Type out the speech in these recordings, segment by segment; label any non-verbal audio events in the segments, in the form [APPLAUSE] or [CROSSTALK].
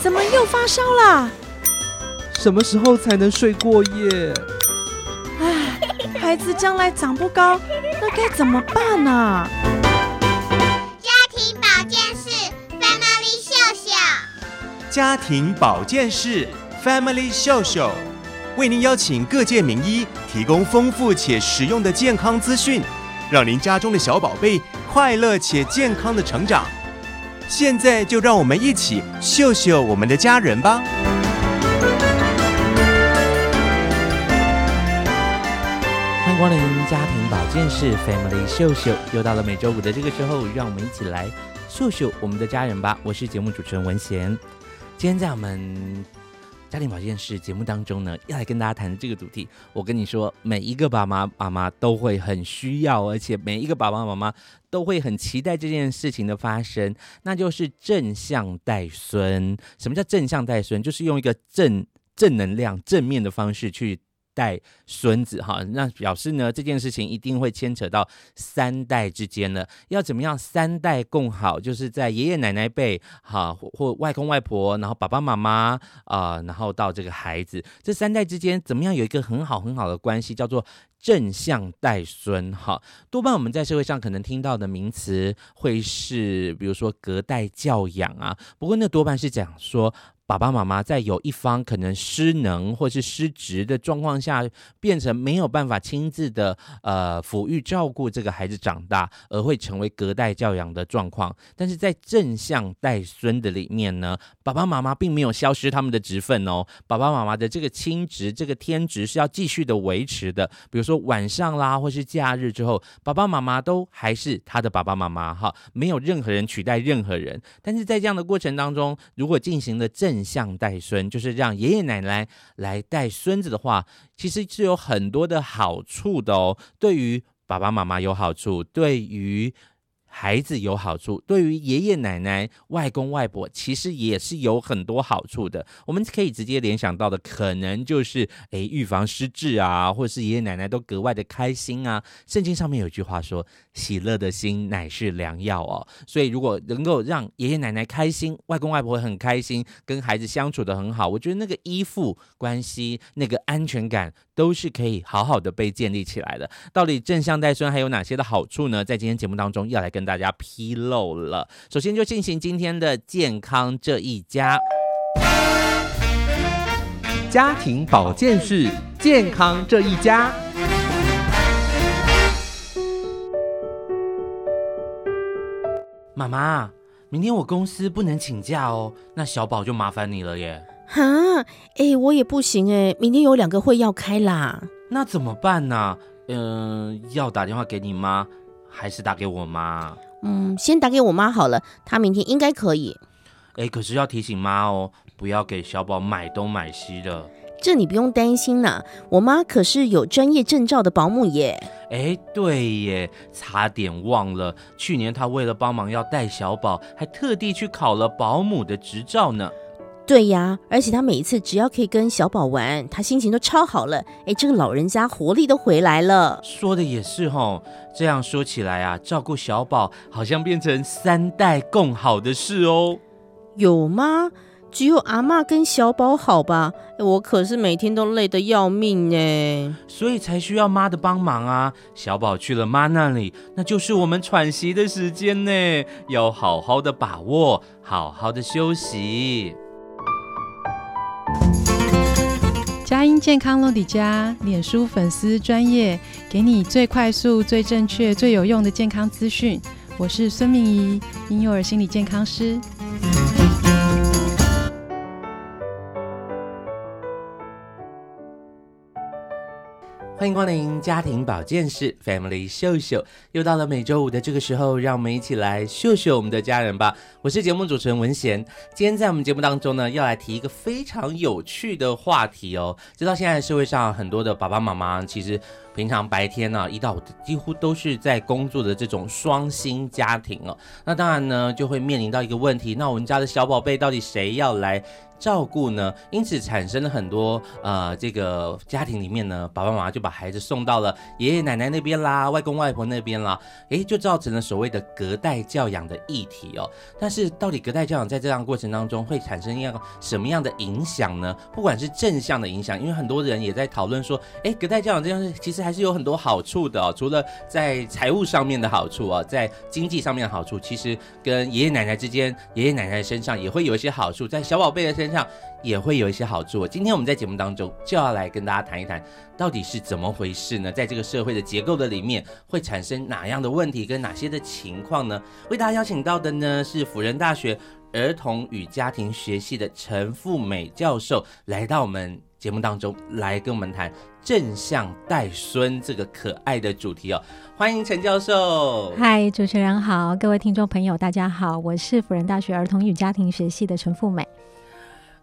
怎么又发烧了？什么时候才能睡过夜？唉，孩子将来长不高，那该怎么办呢、啊？家庭保健室 Family 秀秀，家庭保健室 Family 秀秀，为您邀请各界名医，提供丰富且实用的健康资讯，让您家中的小宝贝快乐且健康的成长。现在就让我们一起秀秀我们的家人吧。欢迎光临家庭保健室 Family 秀秀，又到了每周五的这个时候，让我们一起来秀秀我们的家人吧。我是节目主持人文贤，今天在我们家庭保健室节目当中呢，要来跟大家谈的这个主题，我跟你说，每一个爸爸妈妈都会很需要，而且每一个爸爸妈妈都会很期待这件事情的发生，那就是正向带孙。什么叫正向带孙？就是用一个正正能量、正面的方式去。带孙子哈，那表示呢，这件事情一定会牵扯到三代之间了。要怎么样三代共好？就是在爷爷奶奶辈哈，或外公外婆，然后爸爸妈妈啊、然后到这个孩子，这三代之间怎么样有一个很好很好的关系，叫做正向带孙哈。多半我们在社会上可能听到的名词会是，比如说隔代教养啊。不过那多半是讲说。爸爸妈妈在有一方可能失能或是失职的状况下，变成没有办法亲自的呃抚育照顾这个孩子长大，而会成为隔代教养的状况。但是在正向带孙的里面呢，爸爸妈妈并没有消失他们的职分哦，爸爸妈妈的这个亲职、这个天职是要继续的维持的。比如说晚上啦，或是假日之后，爸爸妈妈都还是他的爸爸妈妈哈，没有任何人取代任何人。但是在这样的过程当中，如果进行了正像带孙，就是让爷爷奶奶来带孙子的话，其实是有很多的好处的哦。对于爸爸妈妈有好处，对于孩子有好处，对于爷爷奶奶、外公外婆，其实也是有很多好处的。我们可以直接联想到的，可能就是诶，预防失智啊，或者是爷爷奶奶都格外的开心啊。圣经上面有句话说：“喜乐的心乃是良药哦。”所以，如果能够让爷爷奶奶开心，外公外婆很开心，跟孩子相处得很好，我觉得那个依附关系、那个安全感，都是可以好好的被建立起来的。到底正向带孙还有哪些的好处呢？在今天节目当中要来跟大家披露了。首先就进行今天的健康这一家，家庭保健室健康这一家。妈妈，明天我公司不能请假哦，那小宝就麻烦你了耶。哈，哎，我也不行哎，明天有两个会要开啦。那怎么办呢？嗯、呃，要打电话给你妈。还是打给我妈？嗯，先打给我妈好了，她明天应该可以。哎，可是要提醒妈哦，不要给小宝买东买西的。这你不用担心呐，我妈可是有专业证照的保姆耶。哎，对耶，差点忘了，去年她为了帮忙要带小宝，还特地去考了保姆的执照呢。对呀，而且他每一次只要可以跟小宝玩，他心情都超好了。哎，这个老人家活力都回来了。说的也是吼，这样说起来啊，照顾小宝好像变成三代共好的事哦。有吗？只有阿妈跟小宝好吧？我可是每天都累得要命呢，所以才需要妈的帮忙啊。小宝去了妈那里，那就是我们喘息的时间呢，要好好的把握，好好的休息。佳音健康落底家脸书粉丝专业，给你最快速、最正确、最有用的健康资讯。我是孙明仪，婴幼儿心理健康师。欢迎光临家庭保健室，Family 秀秀，又到了每周五的这个时候，让我们一起来秀秀我们的家人吧。我是节目主持人文贤，今天在我们节目当中呢，要来提一个非常有趣的话题哦。知道现在社会上很多的爸爸妈妈，其实。平常白天呢、啊，一到几乎都是在工作的这种双薪家庭哦。那当然呢，就会面临到一个问题，那我们家的小宝贝到底谁要来照顾呢？因此产生了很多呃，这个家庭里面呢，爸爸妈妈就把孩子送到了爷爷奶奶那边啦，外公外婆那边啦，诶，就造成了所谓的隔代教养的议题哦。但是到底隔代教养在这样过程当中会产生一个什么样的影响呢？不管是正向的影响，因为很多人也在讨论说，诶，隔代教养这件事其实还是有很多好处的哦。除了在财务上面的好处哦，在经济上面的好处，其实跟爷爷奶奶之间，爷爷奶奶身上也会有一些好处，在小宝贝的身上。也会有一些好处。今天我们在节目当中就要来跟大家谈一谈，到底是怎么回事呢？在这个社会的结构的里面，会产生哪样的问题跟哪些的情况呢？为大家邀请到的呢是辅仁大学儿童与家庭学系的陈富美教授，来到我们节目当中来跟我们谈正向带孙这个可爱的主题哦。欢迎陈教授。嗨，主持人好，各位听众朋友大家好，我是辅仁大学儿童与家庭学系的陈富美。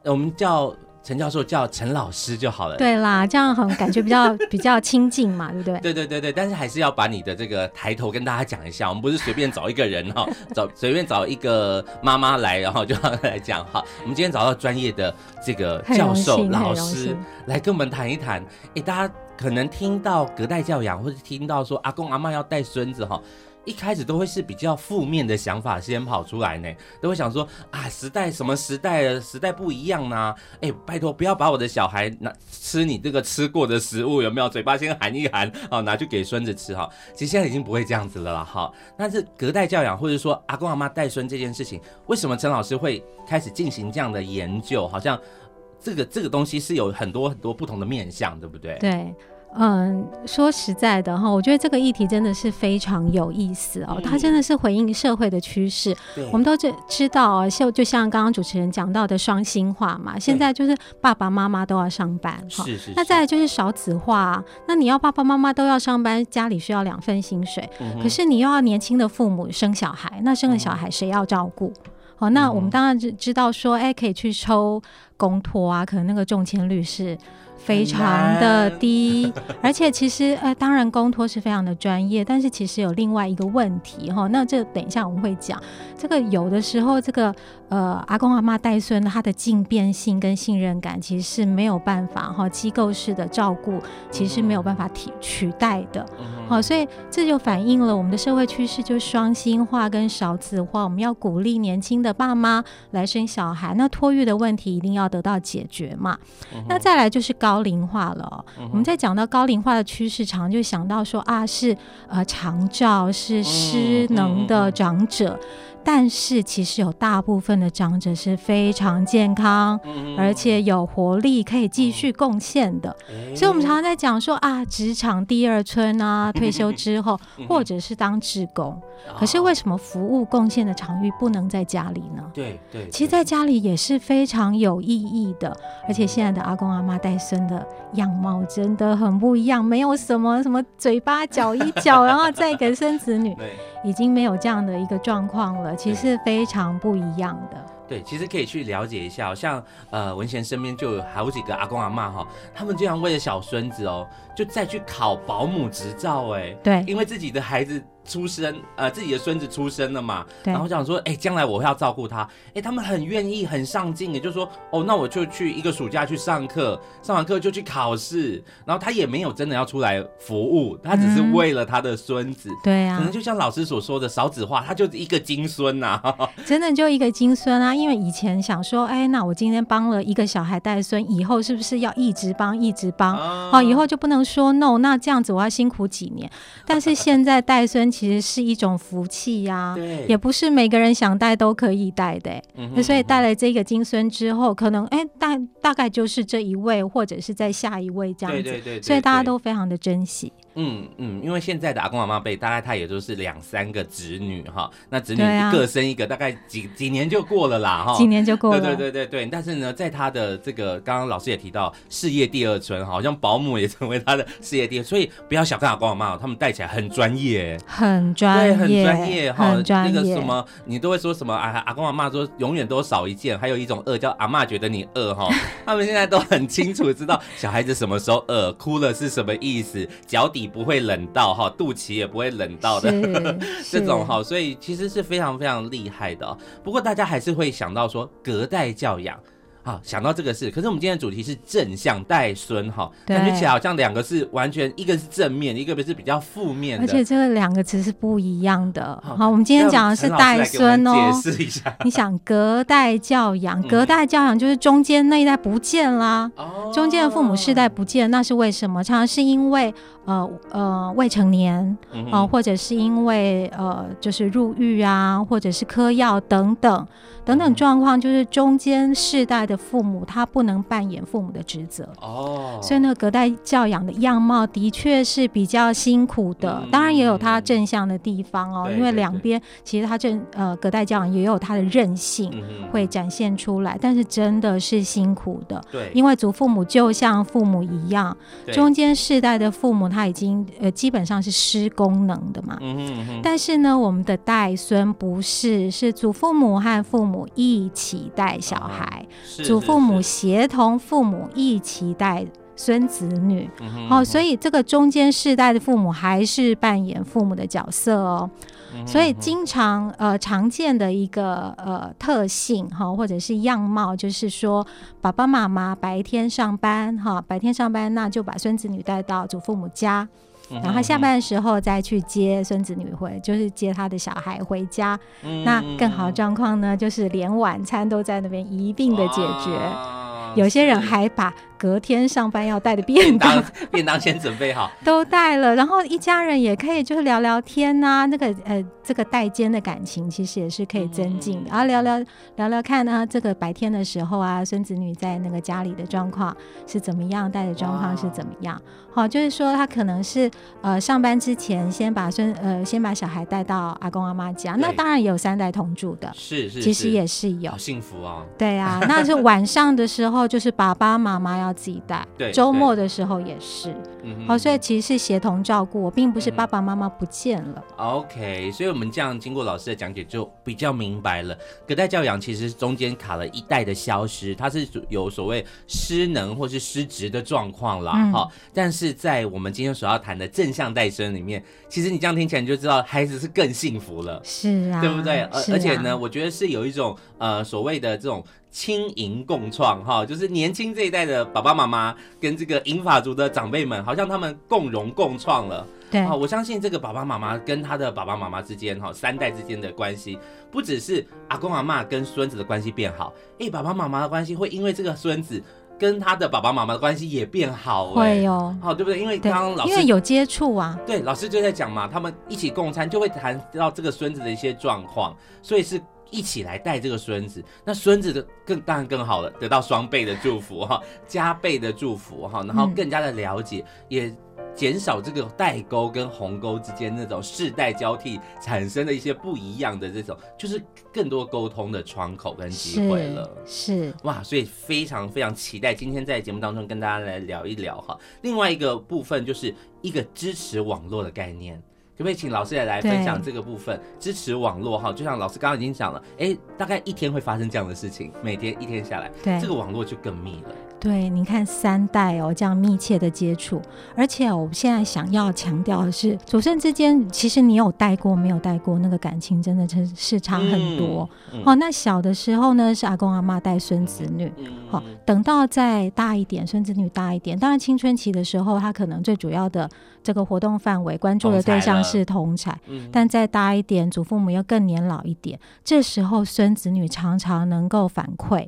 我们叫陈教授，叫陈老师就好了。对啦，这样很感觉比较 [LAUGHS] 比较亲近嘛，对不对？对对对对，但是还是要把你的这个抬头跟大家讲一下。我们不是随便找一个人哈，[LAUGHS] 找随便找一个妈妈来，然后就要来讲哈。[LAUGHS] 我们今天找到专业的这个教授老师来跟我们谈一谈。哎，大家可能听到隔代教养，或者听到说阿公阿嬷要带孙子哈。一开始都会是比较负面的想法先跑出来呢，都会想说啊，时代什么时代，时代不一样呢、啊？哎，拜托不要把我的小孩拿吃你这个吃过的食物，有没有？嘴巴先含一含，好拿去给孙子吃哈。其实现在已经不会这样子了啦，哈。但是隔代教养或者说阿公阿妈带孙这件事情，为什么陈老师会开始进行这样的研究？好像这个这个东西是有很多很多不同的面向，对不对？对。嗯，说实在的哈，我觉得这个议题真的是非常有意思哦。它真的是回应社会的趋势。我们都知知道啊，就就像刚刚主持人讲到的双薪化嘛，现在就是爸爸妈妈都要上班哈。是是。那再来就是少子化，那你要爸爸妈妈都要上班，家里需要两份薪水，可是你又要年轻的父母生小孩，那生了小孩谁要照顾？好，那我们当然知知道说，哎，可以去抽公托啊，可能那个中签率是。非常的低，而且其实呃，当然公托是非常的专业，但是其实有另外一个问题哈。那这等一下我们会讲，这个有的时候这个呃阿公阿妈带孙他的进变性跟信任感其实是没有办法哈，机构式的照顾其实是没有办法替取代的。好，所以这就反映了我们的社会趋势，就是双薪化跟少子化。我们要鼓励年轻的爸妈来生小孩，那托育的问题一定要得到解决嘛。那再来就是高。高龄化了、哦，嗯、我们在讲到高龄化的趋势，常就想到说啊，是呃长照，是失能的长者。嗯嗯嗯但是其实有大部分的长者是非常健康，嗯、而且有活力，可以继续贡献的。嗯、所以，我们常常在讲说啊，职场第二春啊，[LAUGHS] 退休之后，或者是当志工。嗯、可是，为什么服务贡献的场域不能在家里呢？对对，其实在家里也是非常有意义的。而且，现在的阿公阿妈带孙的样貌真的很不一样，没有什么什么嘴巴嚼一嚼，[LAUGHS] 然后再给孙子女，已经没有这样的一个状况了。其实是非常不一样的。对，其实可以去了解一下，像呃文贤身边就有好几个阿公阿妈哈，他们经常为了小孙子哦，就再去考保姆执照哎。对，因为自己的孩子。出生，呃，自己的孙子出生了嘛，然后想说，哎、欸，将来我会要照顾他，哎、欸，他们很愿意，很上进，也就是说，哦，那我就去一个暑假去上课，上完课就去考试，然后他也没有真的要出来服务，他只是为了他的孙子，嗯、对啊，可能就像老师所说的少子化，他就是一个金孙呐、啊，[LAUGHS] 真的就一个金孙啊，因为以前想说，哎、欸，那我今天帮了一个小孩带孙，以后是不是要一直帮，一直帮，哦、啊，以后就不能说 no，那这样子我要辛苦几年，但是现在带孙。其实是一种福气呀、啊，也不是每个人想带都可以带的、欸。嗯、哼所以带了这个金孙之后，可能哎大大概就是这一位，或者是在下一位这样子，所以大家都非常的珍惜。嗯嗯，因为现在的阿公阿妈辈，大概他也都是两三个子女哈，那子女一个生一个，大概几几年就过了啦哈，几年就过了，对对对对对。但是呢，在他的这个刚刚老师也提到事业第二春，好像保姆也成为他的事业第二，所以不要小看阿公阿妈，他们带起来很专业，很专业，很专业哈。那个什么，你都会说什么啊？阿公阿妈说永远都少一件，还有一种饿叫阿妈觉得你饿哈，哈，他们现在都很清楚知道小孩子什么时候饿，哭了是什么意思，脚底不会冷到哈，肚脐也不会冷到的 [LAUGHS] 这种哈，所以其实是非常非常厉害的。不过大家还是会想到说隔代教养。好，想到这个事，可是我们今天的主题是正向带孙哈，感觉起来好像两个是完全，一个是正面，一个是比较负面的，而且这个两个词是不一样的。好，好，我们今天讲的是带孙哦，解释一下。你想隔代教养，隔代教养就是中间那一代不见啦，嗯、中间的父母世代不见，那是为什么？常常是因为呃呃未成年啊、嗯呃，或者是因为呃就是入狱啊，或者是嗑药等等。等等状况，就是中间世代的父母他不能扮演父母的职责哦，所以那个隔代教养的样貌的确是比较辛苦的。当然也有它正向的地方哦，因为两边其实它正呃隔代教养也有它的韧性会展现出来，但是真的是辛苦的。对，因为祖父母就像父母一样，中间世代的父母他已经呃基本上是失功能的嘛。嗯嗯，但是呢，我们的代孙不是，是祖父母和父母。一起带小孩，祖父母协同父母一起带孙子女。好，所以这个中间世代的父母还是扮演父母的角色哦。所以经常呃常见的一个呃特性哈，或者是样貌，就是说爸爸妈妈白天上班哈，白天上班那就把孙子女带到祖父母家。然后下班的时候再去接孙子女回，就是接他的小孩回家。嗯、那更好的状况呢，就是连晚餐都在那边一并的解决。有些人还把。隔天上班要带的便当，便当 [LAUGHS] 先准备好，[LAUGHS] 都带了。然后一家人也可以就是聊聊天呐、啊，那个呃，这个代间的感情其实也是可以增进的。然后聊聊聊聊看呢，这个白天的时候啊，孙子女在那个家里的状况是怎么样，带的状况是怎么样。好，就是说他可能是呃上班之前先把孙呃先把小孩带到阿公阿妈家，那当然也有三代同住的，是是，其实也是有，好幸福啊。对啊，[LAUGHS] 那是晚上的时候，就是爸爸妈妈要。要自己带，对，周末的时候也是，好，所以其实是协同照顾，我并不是爸爸妈妈不见了。OK，所以我们这样经过老师的讲解，就比较明白了，隔代教养其实中间卡了一代的消失，它是有所谓失能或是失职的状况啦。哈、嗯。但是在我们今天所要谈的正向带生里面，其实你这样听起来你就知道，孩子是更幸福了，是啊，对不对？而、啊、而且呢，我觉得是有一种呃所谓的这种。青银共创哈，就是年轻这一代的爸爸妈妈跟这个银发族的长辈们，好像他们共荣共创了。对啊，我相信这个爸爸妈妈跟他的爸爸妈妈之间哈，三代之间的关系，不只是阿公阿妈跟孙子的关系变好，哎，爸爸妈妈的关系会因为这个孙子跟他的爸爸妈妈的关系也变好，会哦，好对不对？因为刚刚老师因为有接触啊，对，老师就在讲嘛，他们一起共餐就会谈到这个孙子的一些状况，所以是。一起来带这个孙子，那孙子的更当然更好了，得到双倍的祝福哈，加倍的祝福哈，然后更加的了解，嗯、也减少这个代沟跟鸿沟之间那种世代交替产生的一些不一样的这种，就是更多沟通的窗口跟机会了。是，是哇，所以非常非常期待今天在节目当中跟大家来聊一聊哈。另外一个部分就是一个支持网络的概念。可不可以请老师也来分享这个部分？支持网络哈，就像老师刚刚已经讲了，哎，大概一天会发生这样的事情，每天一天下来，对，这个网络就更密了。对，你看三代哦，这样密切的接触，而且我们现在想要强调的是，祖孙之间，其实你有带过没有带过，那个感情真的是是差很多。嗯嗯、哦，那小的时候呢，是阿公阿妈带孙子女，好、等到再大一点，孙子女大一点，当然青春期的时候，他可能最主要的这个活动范围、关注的对象是同侪，嗯、但再大一点，祖父母又更年老一点，这时候孙子女常常能够反馈。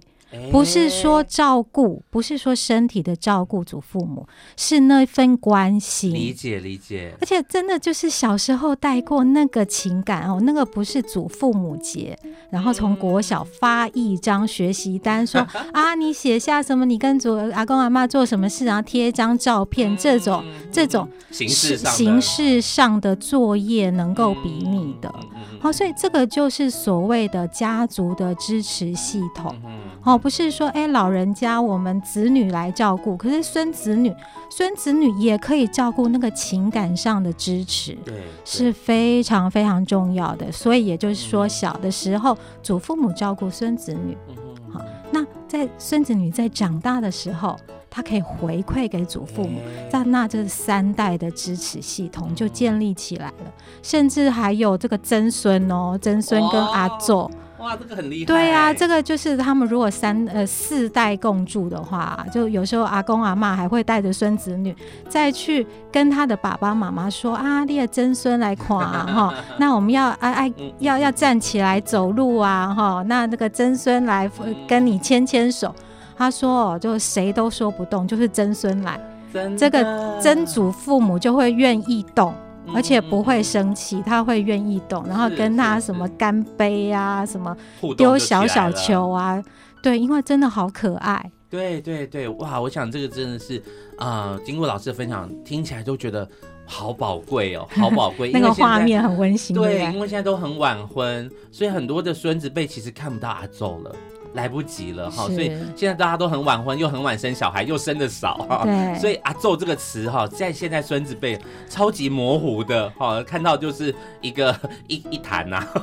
不是说照顾，不是说身体的照顾祖父母，是那份关心。理解理解。而且真的就是小时候带过那个情感哦，那个不是祖父母节，然后从国小发一张学习单说，说啊，你写下什么，你跟祖阿公阿妈做什么事，然后贴一张照片，这种这种形式形式上的作业能够比拟的。好，所以这个就是所谓的家族的支持系统。好。哈，不是说哎，老人家我们子女来照顾，可是孙子女，孙子女也可以照顾那个情感上的支持，对，是非常非常重要的。所以也就是说，小的时候祖父母照顾孙子女，好，那在孙子女在长大的时候。他可以回馈给祖父母，在那这三代的支持系统就建立起来了，甚至还有这个曾孙哦，曾孙跟阿祖，哇，这个很厉害。对啊，这个就是他们如果三呃四代共住的话，就有时候阿公阿妈还会带着孙子女再去跟他的爸爸妈妈说啊，你的曾孙来看 [LAUGHS] 哈，那我们要啊啊要要站起来走路啊哈，那那个曾孙来跟你牵牵手。他说：“就谁都说不动，就是曾孙来，这个曾祖父母就会愿意动，而且不会生气，他会愿意动，然后跟他什么干杯啊，什么丢小小球啊，对，因为真的好可爱。对对对，哇！我想这个真的是啊、呃，经过老师的分享，听起来都觉得好宝贵哦，[LAUGHS] 好宝贵。那个画面很温馨，对，因为现在都很晚婚，所以很多的孙子辈其实看不到阿祖了。”来不及了哈，所以现在大家都很晚婚，又很晚生小孩，又生的少哈，对，所以阿祖这个词哈，在现在孙子辈超级模糊的哈，看到就是一个 [LAUGHS] 一一坛呐，[LAUGHS]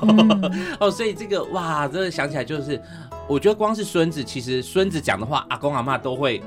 哦、嗯，所以这个哇，真的想起来就是，我觉得光是孙子，其实孙子讲的话，阿公阿妈都会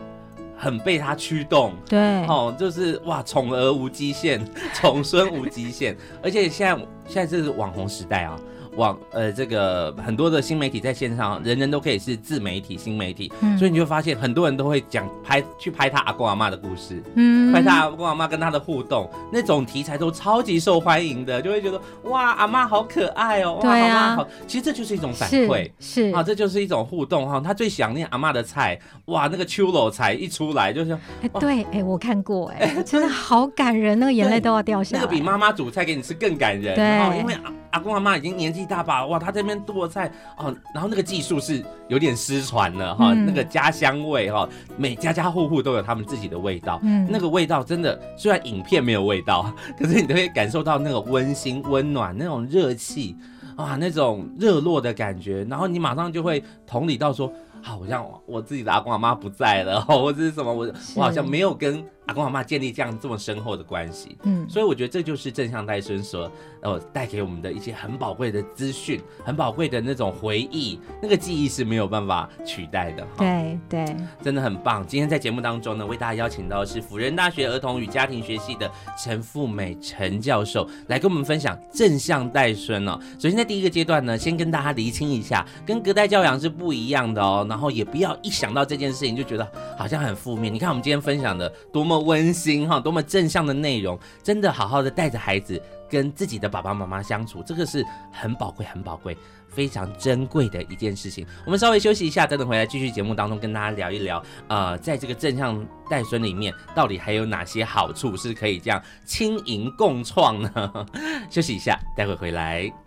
很被他驱动，对，哦，就是哇，宠儿无极限，[LAUGHS] 宠孙无极限，而且现在现在这是网红时代啊。网呃，这个很多的新媒体在线上，人人都可以是自媒体、新媒体，嗯、所以你就会发现很多人都会讲拍去拍他阿公阿妈的故事，嗯，拍他阿公阿妈跟他的互动，那种题材都超级受欢迎的，就会觉得哇，阿妈好可爱哦，哇，阿嬷好，其实这就是一种反馈，是啊，这就是一种互动哈。他最想念阿妈的菜，哇，那个秋老菜一出来就是，哎，对，哎，我看过，哎，[LAUGHS] 真的好感人，那个眼泪都要掉下来，那个比妈妈煮菜给你吃更感人，对，因为阿阿公阿妈已经年纪大把，哇，他这边剁菜哦，然后那个技术是有点失传了哈，嗯、那个家乡味哈，每家家户户都有他们自己的味道，嗯，那个味道真的虽然影片没有味道，[LAUGHS] 可是你都会感受到那个温馨温暖那种热气啊，那种热络的感觉，然后你马上就会同理到说，好像我自己的阿公阿妈不在了，[LAUGHS] 或者是什么，我我好像没有跟。阿公阿妈建立这样这么深厚的关系，嗯，所以我觉得这就是正向带孙所呃带给我们的一些很宝贵的资讯，很宝贵的那种回忆，那个记忆是没有办法取代的。对对，真的很棒。今天在节目当中呢，为大家邀请到的是辅仁大学儿童与家庭学系的陈富美陈教授来跟我们分享正向带孙哦。首先在第一个阶段呢，先跟大家厘清一下，跟隔代教养是不一样的哦。然后也不要一想到这件事情就觉得好像很负面。你看我们今天分享的多么。温馨哈，多么正向的内容，真的好好的带着孩子跟自己的爸爸妈妈相处，这个是很宝贵、很宝贵、非常珍贵的一件事情。我们稍微休息一下，等等回来继续节目当中跟大家聊一聊。呃，在这个正向带孙里面，到底还有哪些好处是可以这样轻盈共创呢？[LAUGHS] 休息一下，待会回来。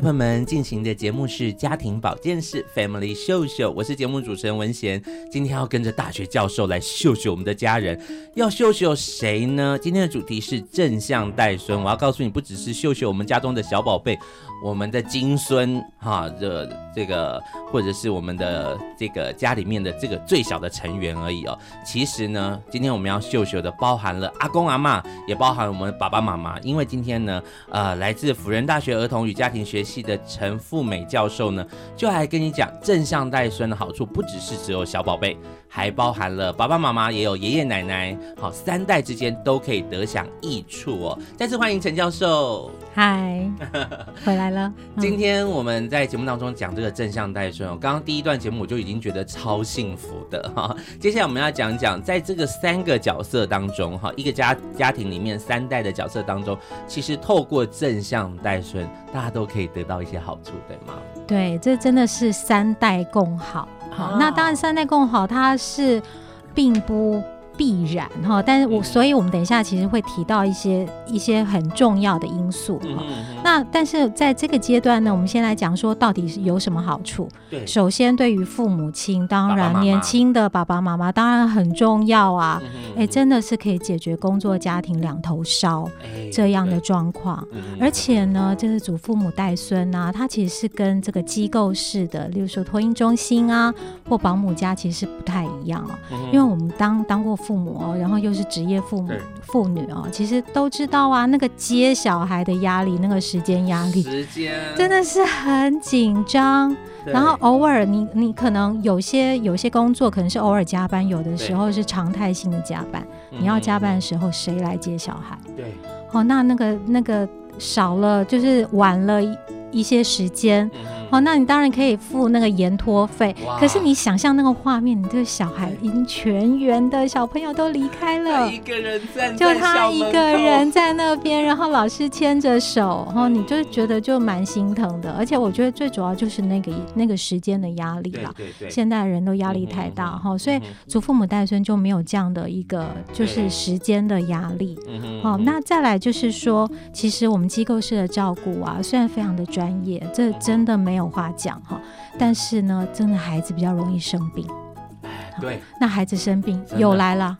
朋友们进行的节目是家庭保健室 Family 秀秀，我是节目主持人文贤。今天要跟着大学教授来秀秀我们的家人，要秀秀谁呢？今天的主题是正向带孙。我要告诉你，不只是秀秀我们家中的小宝贝，我们的金孙哈这这个，或者是我们的这个家里面的这个最小的成员而已哦。其实呢，今天我们要秀秀的，包含了阿公阿嬷，也包含我们爸爸妈妈。因为今天呢，呃，来自辅仁大学儿童与家庭学系的陈富美教授呢，就来跟你讲正向带孙的好处，不只是只有小宝贝，还包含了爸爸妈妈，也有爷爷奶奶，好，三代之间都可以得享益处哦。再次欢迎陈教授，嗨，[LAUGHS] 回来了。今天我们在节目当中讲这个正向带孙哦，刚刚第一段节目我就已经觉得超幸福的哈。接下来我们要讲讲，在这个三个角色当中哈，一个家家庭里面三代的角色当中，其实透过正向带孙，大家都可以得到一些好处，对吗？对，这真的是三代共好。好，那当然三代共好，它是并不。必然哈，但是我所以，我们等一下其实会提到一些一些很重要的因素哈。那但是在这个阶段呢，我们先来讲说到底是有什么好处。对，首先对于父母亲，当然年轻的爸爸妈妈当然很重要啊。哎，真的是可以解决工作家庭两头烧这样的状况。而且呢，就是祖父母带孙啊，他其实是跟这个机构式的，例如说托婴中心啊或保姆家，其实是不太一样哦。因为我们当当过。父母哦，然后又是职业父母妇女哦，其实都知道啊，那个接小孩的压力，那个时间压力，时间真的是很紧张。然后偶尔你你可能有些有些工作可能是偶尔加班，有的时候是常态性的加班。你要加班的时候，谁来接小孩？对，哦，那那个那个少了就是晚了一些时间。哦，那你当然可以付那个延托费，可是你想象那个画面，你这个小孩已经全员的小朋友都离开了，一个人站在就他一个人在那边，然后老师牵着手，然后你就觉得就蛮心疼的。而且我觉得最主要就是那个那个时间的压力了，对对对，现代人都压力太大哈，所以祖父母带孙就没有这样的一个就是时间的压力。好，那再来就是说，其实我们机构式的照顾啊，虽然非常的专业，这真的没有。有话讲哈，但是呢，真的孩子比较容易生病。对，那孩子生病又来了，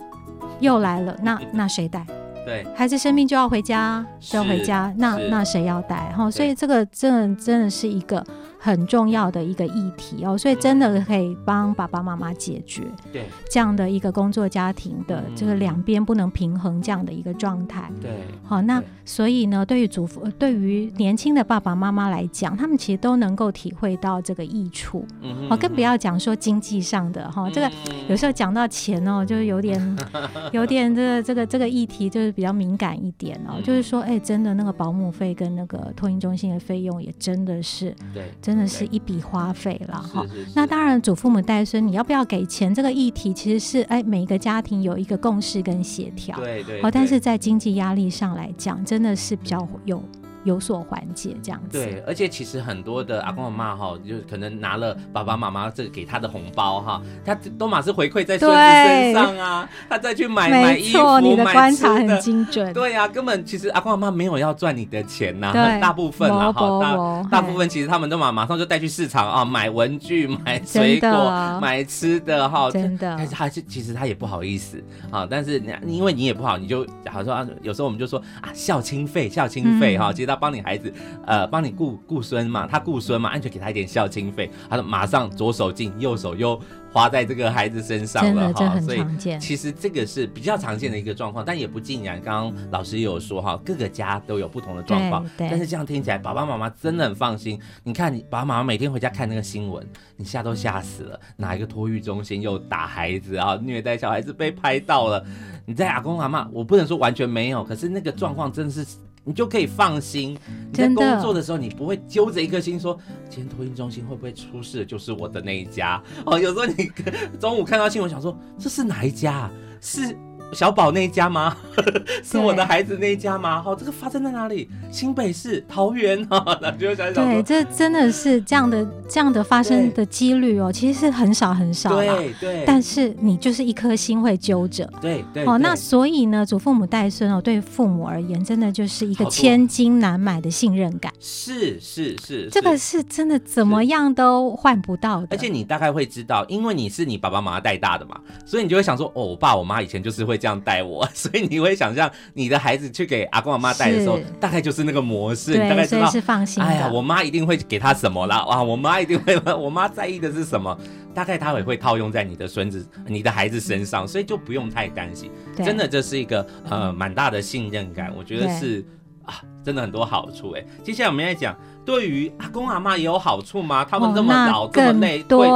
又来了，那那谁带？对，孩子生病就要回家，就要回家，那那谁要带？哈，所以这个真的真的是一个。很重要的一个议题哦，所以真的可以帮爸爸妈妈解决对。这样的一个工作家庭的这个两边不能平衡这样的一个状态。对，好，那所以呢，对于祖父，对于年轻的爸爸妈妈来讲，他们其实都能够体会到这个益处。嗯，好，更不要讲说经济上的哈，这个有时候讲到钱哦，就是有点 [LAUGHS] 有点这个这个这个议题就是比较敏感一点哦，就是说，哎，真的那个保姆费跟那个托婴中心的费用也真的是对。真的是一笔花费了哈。那当然，祖父母带孙，你要不要给钱这个议题，其实是哎，每一个家庭有一个共识跟协调。对对。好，但是在经济压力上来讲，真的是比较有。有所缓解，这样子。对，而且其实很多的阿公阿妈哈，就可能拿了爸爸妈妈这个给他的红包哈，他都马是回馈在孙子身上啊，他再去买买衣服，你的观察很精准。对呀，根本其实阿公阿妈没有要赚你的钱呐，大部分啦哈，大大部分其实他们都马马上就带去市场啊，买文具、买水果、买吃的哈，真的。但是他是其实他也不好意思啊，但是你因为你也不好，你就好说啊，有时候我们就说啊，孝亲费，孝亲费哈，其实。他帮你孩子，呃，帮你顾顾孙嘛，他顾孙嘛，安全给他一点孝亲费，他说马上左手进，右手又花在这个孩子身上了哈，所以其实这个是比较常见的一个状况，但也不尽然。刚刚老师也有说哈，各个家都有不同的状况，但是这样听起来，爸爸妈妈真的很放心。你看，你爸爸妈妈每天回家看那个新闻，你吓都吓死了，哪一个托育中心又打孩子啊，虐待小孩子被拍到了？你在阿公阿妈，我不能说完全没有，可是那个状况真的是。你就可以放心，你在工作的时候，你不会揪着一颗心说，今天托运中心会不会出事？就是我的那一家哦。有时候你中午看到新闻，想说这是哪一家？是小宝那一家吗？[LAUGHS] 是我的孩子那一家吗？好，这个发生在哪里？新北市桃园啊，[LAUGHS] 那就想想对，这真的是这样的这样的发生的几率哦，其实是很少很少的。对对。但是你就是一颗心会揪着。对对。哦，那所以呢，祖父母带孙哦，对父母而言，真的就是一个千金难买的信任感。是是是，这个是真的怎么样都换不到的。而且你大概会知道，因为你是你爸爸妈妈带大的嘛，所以你就会想说，哦，我爸我妈以前就是会这样带我，[LAUGHS] 所以你会想象你的孩子去给阿公阿妈带的时候，大概就是那个模式，你大概知道，是放心的。哎呀，我妈一定会给他什么啦，[LAUGHS] 哇，我妈一定会，[LAUGHS] 我妈在意的是什么，大概他也会套用在你的孙子、你的孩子身上，所以就不用太担心。真的，这是一个呃蛮大的信任感，我觉得是啊，真的很多好处哎。接下来我们来讲。对于阿公阿妈也有好处吗？他们这么老、哦、这么累，退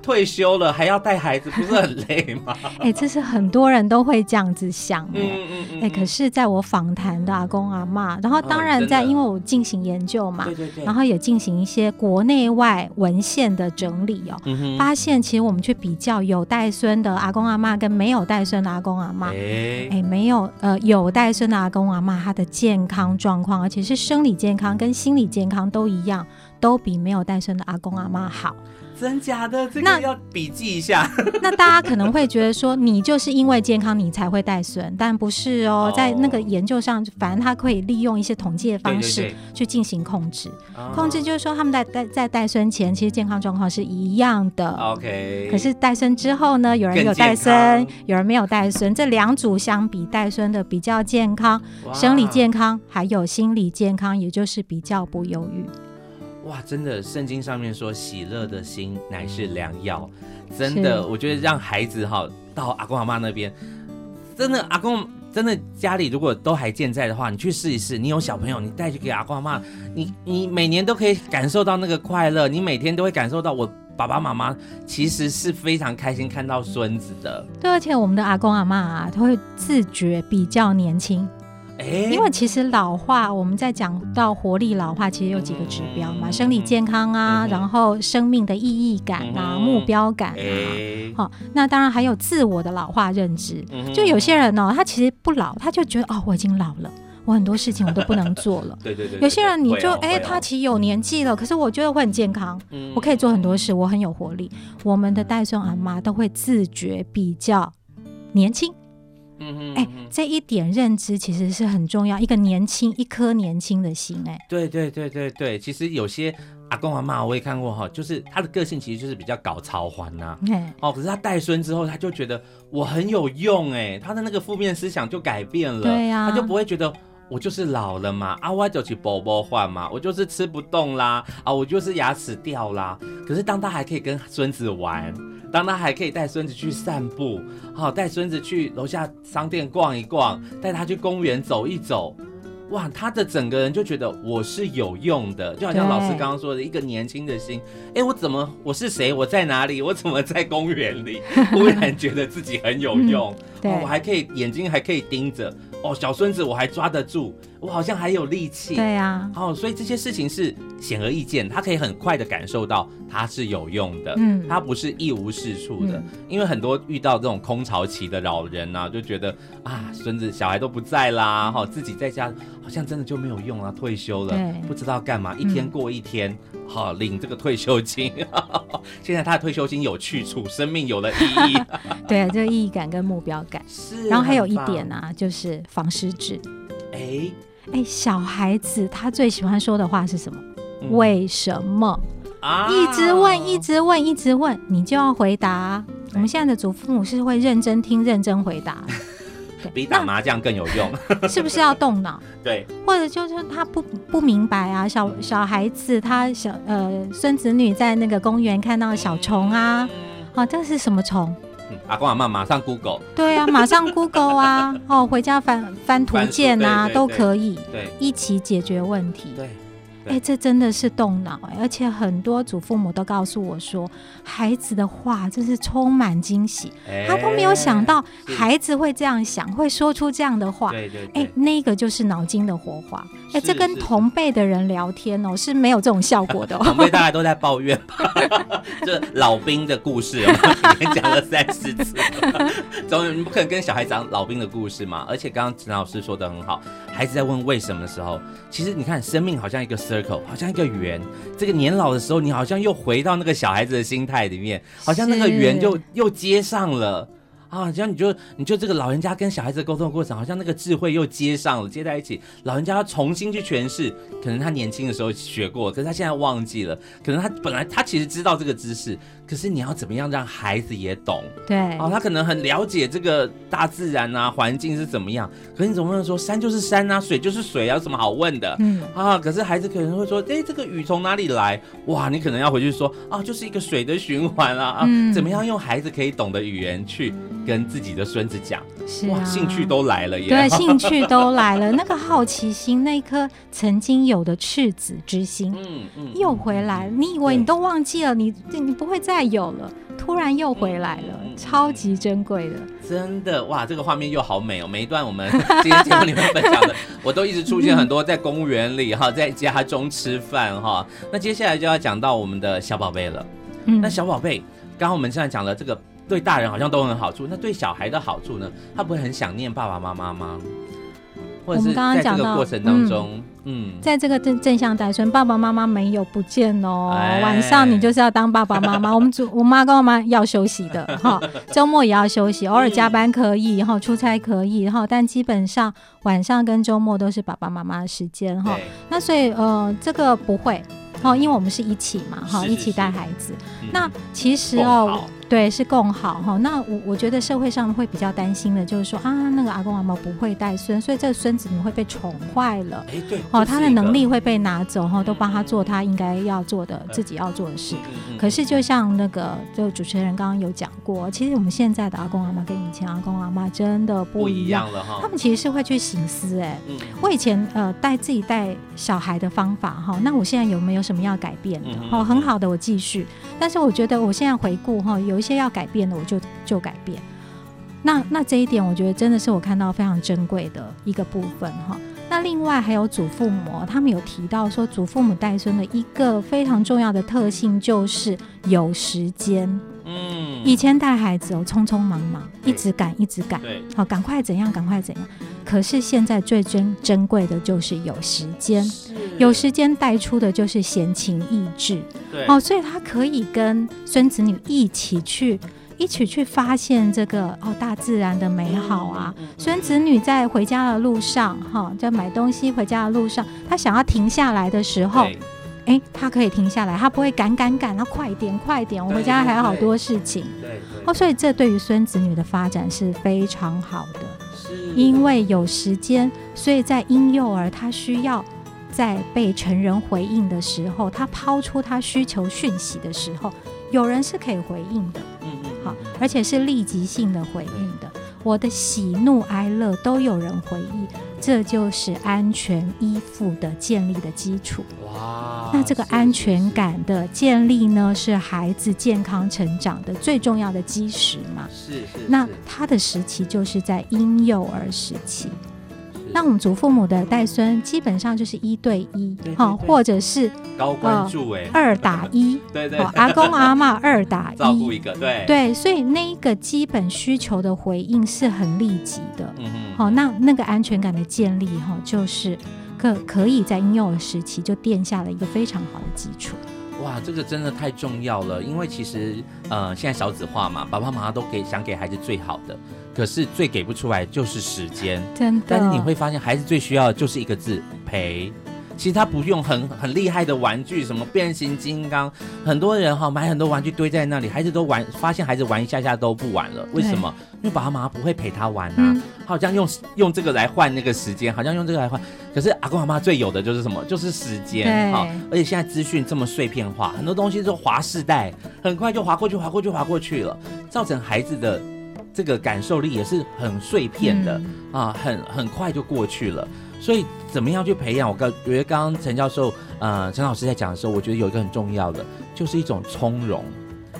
退休了还要带孩子，不是很累吗？[LAUGHS] 哎、欸，这是很多人都会这样子想哎。哎、嗯嗯欸，可是在我访谈的阿公阿妈，然后当然在因为我进行研究嘛，对对对，然后也进行一些国内外文献的整理哦，嗯、发现其实我们去比较有带孙的阿公阿妈跟没有带孙的阿公阿妈，哎、没有呃有带孙的阿公阿妈，他的健康状况，而且是生理健康跟心理健康。都都一样，都比没有带孙的阿公阿妈好。真假的？这个要笔记一下。那，[LAUGHS] 那大家可能会觉得说，你就是因为健康你才会带孙，但不是哦。Oh. 在那个研究上，反正他可以利用一些统计的方式去进行控制。对对对。控制就是说，他们在带在带孙前，其实健康状况是一样的。OK。可是带孙之后呢，有人有带孙，有人没有带孙，这两组相比，带孙的比较健康，生理健康还有心理健康，也就是比较不忧郁。哇，真的，圣经上面说，喜乐的心乃是良药。真的，我觉得让孩子哈到阿公阿妈那边，真的阿公真的家里如果都还健在的话，你去试一试。你有小朋友，你带去给阿公阿妈，你你每年都可以感受到那个快乐，你每天都会感受到我爸爸妈妈其实是非常开心看到孙子的。对，而且我们的阿公阿妈啊，他会自觉比较年轻。因为其实老化，我们在讲到活力老化，其实有几个指标嘛，生理健康啊，然后生命的意义感啊，目标感啊，好，那当然还有自我的老化认知。就有些人哦，他其实不老，他就觉得哦，我已经老了，我很多事情我都不能做了。[LAUGHS] 对对对。有些人你就哎，他其实有年纪了，可是我觉得会很健康，我可以做很多事，我很有活力。我们的带孙阿妈都会自觉比较年轻。嗯哼，哎、欸，这一点认知其实是很重要，一个年轻，一颗年轻的心，哎，对对对对对，其实有些阿公阿妈我也看过哈，就是他的个性其实就是比较搞潮环呐，哦，可是他带孙之后，他就觉得我很有用，哎，他的那个负面思想就改变了，对呀、啊，他就不会觉得我就是老了嘛，啊，我就去宝宝换嘛，我就是吃不动啦，啊，我就是牙齿掉啦，可是当他还可以跟孙子玩。当他还可以带孙子去散步，好，带孙子去楼下商店逛一逛，带他去公园走一走，哇，他的整个人就觉得我是有用的，就好像老师刚刚说的一个年轻的心，哎，我怎么我是谁？我在哪里？我怎么在公园里？[LAUGHS] 忽然觉得自己很有用，嗯对哦、我还可以眼睛还可以盯着，哦，小孙子我还抓得住。我好像还有力气，对呀，哦，所以这些事情是显而易见，他可以很快的感受到他是有用的，嗯，他不是一无是处的，嗯、因为很多遇到这种空巢期的老人啊，就觉得啊，孙子小孩都不在啦，哈、哦，自己在家好像真的就没有用啊，退休了，不知道干嘛，一天过一天，好、嗯哦、领这个退休金，[LAUGHS] 现在他的退休金有去处，生命有了意义，[LAUGHS] 对，这个意义感跟目标感。是，然后还有一点啊，就是防失智，哎。哎，小孩子他最喜欢说的话是什么？嗯、为什么？啊！一直问，一直问，一直问，你就要回答。我们现在的祖父母是会认真听、认真回答，[LAUGHS] 比打麻将更有用。[LAUGHS] 是不是要动脑？[LAUGHS] 对。或者就是他不不明白啊，小小孩子他小呃孙子女在那个公园看到小虫啊，啊，这是什么虫？阿公阿妈马上 Google，对啊，[LAUGHS] 马上 Google 啊，哦，回家翻翻图鉴啊，都可以，对，一起解决问题。对，哎，这真的是动脑哎，而且很多祖父母都告诉我说，孩子的话真是充满惊喜，他都没有想到孩子会这样想，会说出这样的话。对对对，哎，那个就是脑筋的活化。哎，这跟同辈的人聊天哦是没有这种效果的。[LAUGHS] 同辈大家都在抱怨吧，这 [LAUGHS] 老兵的故事，讲了三十次，[LAUGHS] 总你不可能跟小孩讲老兵的故事嘛。而且刚刚陈老师说的很好，孩子在问为什么的时候，其实你看生命好像一个 circle，好像一个圆。这个年老的时候，你好像又回到那个小孩子的心态里面，好像那个圆就又接上了。啊，这样你就你就这个老人家跟小孩子沟通的过程，好像那个智慧又接上了，接在一起。老人家要重新去诠释，可能他年轻的时候学过，可是他现在忘记了。可能他本来他其实知道这个知识，可是你要怎么样让孩子也懂？对，哦，他可能很了解这个大自然啊，环境是怎么样。可是你总不能说山就是山啊，水就是水啊，有什么好问的？嗯啊，可是孩子可能会说，哎，这个雨从哪里来？哇，你可能要回去说，啊，就是一个水的循环啊啊，嗯、怎么样用孩子可以懂的语言去。跟自己的孙子讲，是啊，兴趣都来了耶，对，兴趣都 [LAUGHS] 来了，那个好奇心，那颗曾经有的赤子之心，嗯嗯，又回来了。你以为你都忘记了，你你不会再有了，突然又回来了，超级珍贵的，真的哇，这个画面又好美哦。每一段我们 [LAUGHS] 今天节目里面分享的，我都一直出现很多在公园里哈，在家中吃饭哈。那接下来就要讲到我们的小宝贝了，嗯那小宝贝，刚刚我们现在讲了这个。对大人好像都很好处，那对小孩的好处呢？他不会很想念爸爸妈妈吗？或者是在这个过程当中，嗯，在这个正正向带孙，爸爸妈妈没有不见哦。哎、晚上你就是要当爸爸妈妈。[LAUGHS] 我们主我妈跟我妈要休息的哈，周末也要休息，偶尔加班可以，然后出差可以，哈，但基本上晚上跟周末都是爸爸妈妈的时间哈。那所以呃，这个不会哦，因为我们是一起嘛，哈，一起带孩子。嗯、那其实哦。对，是共好哈。那我我觉得社会上会比较担心的，就是说啊，那个阿公阿嬷不会带孙，所以这个孙子你会被宠坏了。哎，对，哦，他的能力会被拿走哈，都帮他做他应该要做的、自己要做的事。可是就像那个，就主持人刚刚有讲过，其实我们现在的阿公阿嬷跟以前阿公阿嬷真的不一样了哈。他们其实是会去省思，哎，我以前呃带自己带小孩的方法哈，那我现在有没有什么要改变的？哦，很好的，我继续。但是我觉得我现在回顾哈，有。一些要改变的，我就就改变。那那这一点，我觉得真的是我看到非常珍贵的一个部分哈。那另外还有祖父母，他们有提到说，祖父母带孙的一个非常重要的特性就是有时间。嗯，以前带孩子哦，匆匆忙忙，一直赶，一直赶，对，好，赶快怎样，赶快怎样。可是现在最珍珍贵的就是有时间，有时间带出的就是闲情逸致，对，哦，所以他可以跟孙子女一起去，一起去发现这个哦大自然的美好啊。孙子女在回家的路上，哈，在买东西回家的路上，他想要停下来的时候。哎，他可以停下来，他不会赶赶赶，他快点快点，我回家还有好多事情。对，对，哦，所以这对于孙子女的发展是非常好的。是，因为有时间，所以在婴幼儿他需要在被成人回应的时候，他抛出他需求讯息的时候，有人是可以回应的。嗯嗯，好，而且是立即性的回应的。我的喜怒哀乐都有人回忆，这就是安全依附的建立的基础。哇！那这个安全感的建立呢，是孩子健康成长的最重要的基石嘛？是是。那他的时期就是在婴幼儿时期。那我们祖父母的带孙基本上就是一对一，哈，或者是高关注哎，二打一，对对，阿公阿妈二打一，照顾一个，对。对，所以那一个基本需求的回应是很立即的，嗯哼，好，那那个安全感的建立哈，就是可可以在婴幼儿时期就奠下了一个非常好的基础。哇，这个真的太重要了，因为其实呃，现在少子化嘛，爸爸妈妈都给想给孩子最好的。可是最给不出来就是时间，真的。但是你会发现，孩子最需要的就是一个字陪。其实他不用很很厉害的玩具，什么变形金刚，很多人哈买很多玩具堆在那里，孩子都玩，发现孩子玩一下下都不玩了。为什么？因为爸爸妈妈不会陪他玩啊。嗯、好像用用这个来换那个时间，好像用这个来换。可是阿公阿妈最有的就是什么？就是时间。好，而且现在资讯这么碎片化，很多东西都划世代，很快就划过去，划过去，划过去了，造成孩子的。这个感受力也是很碎片的、嗯、啊，很很快就过去了。所以怎么样去培养？我刚觉得刚刚陈教授呃陈老师在讲的时候，我觉得有一个很重要的，就是一种从容，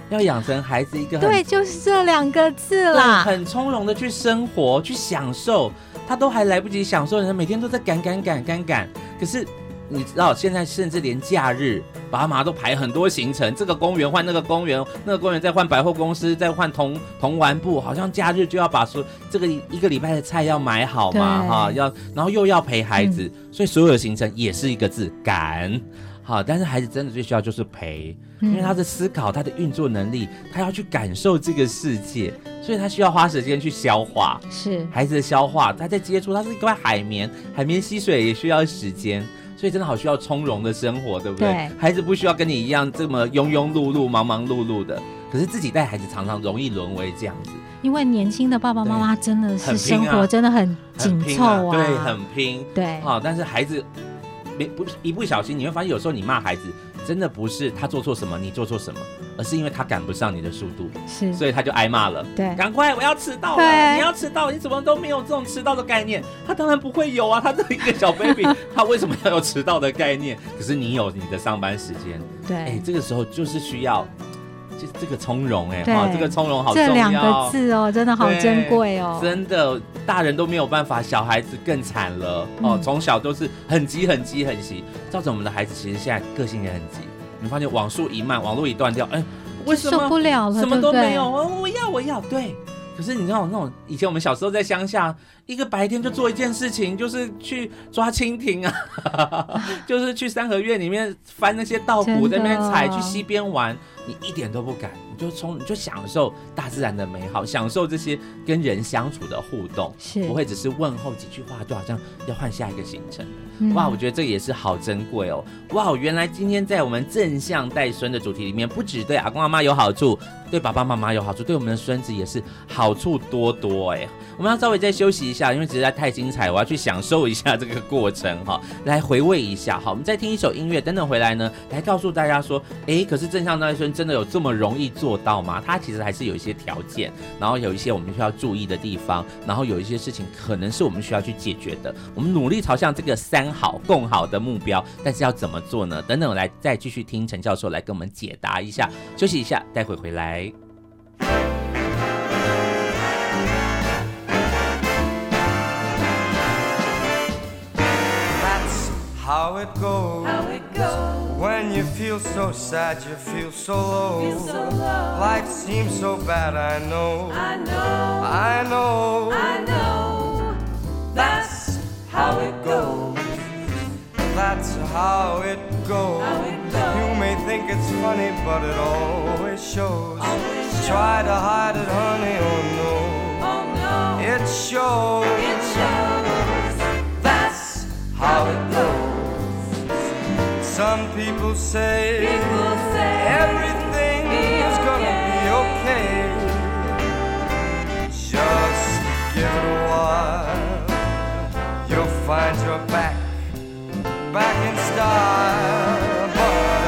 要养成孩子一个很对，就是这两个字啦，很从容的去生活，去享受。他都还来不及享受，人每天都在赶赶赶赶赶。可是你知道，现在甚至连假日，爸妈都排很多行程，这个公园换那个公园，那个公园再换百货公司，再换童童玩部，好像假日就要把说这个一个礼拜的菜要买好嘛，哈，要然后又要陪孩子，嗯、所以所有的行程也是一个字赶。好，但是孩子真的最需要就是陪，因为他的思考、他的运作能力，他要去感受这个世界，所以他需要花时间去消化。是。孩子的消化，他在接触，他是一块海绵，海绵吸水也需要时间，所以真的好需要从容的生活，对不对？对。孩子不需要跟你一样这么庸庸碌碌、忙忙碌碌的，可是自己带孩子常常容易沦为这样子。因为年轻的爸爸妈妈真的是生活真的很紧凑啊，啊，对，很拼，对。好，但是孩子。不一不小心，你会发现有时候你骂孩子，真的不是他做错什么，你做错什么，而是因为他赶不上你的速度，是，所以他就挨骂了。对，赶快，我要迟到了，你要迟到，你怎么都没有这种迟到的概念？他当然不会有啊，[LAUGHS] 他这一个小 baby，[LAUGHS] 他为什么要有迟到的概念？可是你有你的上班时间，对，哎，这个时候就是需要。就这个从容哎，哈，这个从容好重要。这两个字哦，真的好珍贵哦。真的，大人都没有办法，小孩子更惨了哦。从小都是很急、很急、很急，造成我们的孩子其实现在个性也很急。你发现网速一慢，网络一断掉，哎，为什么受不了了？什么都没有，我要，我要，对。可是你知道那种以前我们小时候在乡下，一个白天就做一件事情，就是去抓蜻蜓啊，[LAUGHS] 就是去三合院里面翻那些稻谷，在那边采，去溪边玩。你一点都不敢，你就从你就享受大自然的美好，享受这些跟人相处的互动，是不会只是问候几句话，就好像要换下一个行程。嗯、哇，我觉得这也是好珍贵哦。哇，原来今天在我们正向带孙的主题里面，不只对阿公阿妈有好处，对爸爸妈妈有好处，对我们的孙子也是好处多多哎。我们要稍微再休息一下，因为实在太精彩，我要去享受一下这个过程哈，来回味一下。好，我们再听一首音乐，等等回来呢，来告诉大家说，哎，可是正向带孙真的有这么容易做到吗？它其实还是有一些条件，然后有一些我们需要注意的地方，然后有一些事情可能是我们需要去解决的。我们努力朝向这个三好共好的目标，但是要怎么做呢？等等，我来再继续听陈教授来跟我们解答一下。休息一下，待会回来。How it goes. How it goes. When you feel so sad, you feel so low. Feel so low. Life seems so bad, I know. I know. I know. I know. That's how it goes. That's how it goes. How it goes. You may think it's funny, but it always shows. Always shows. Try to hide it, honey, oh no. Oh no. It shows. It shows. Some people say, people say everything is gonna be okay. Just give it a while. You'll find your back, back in style.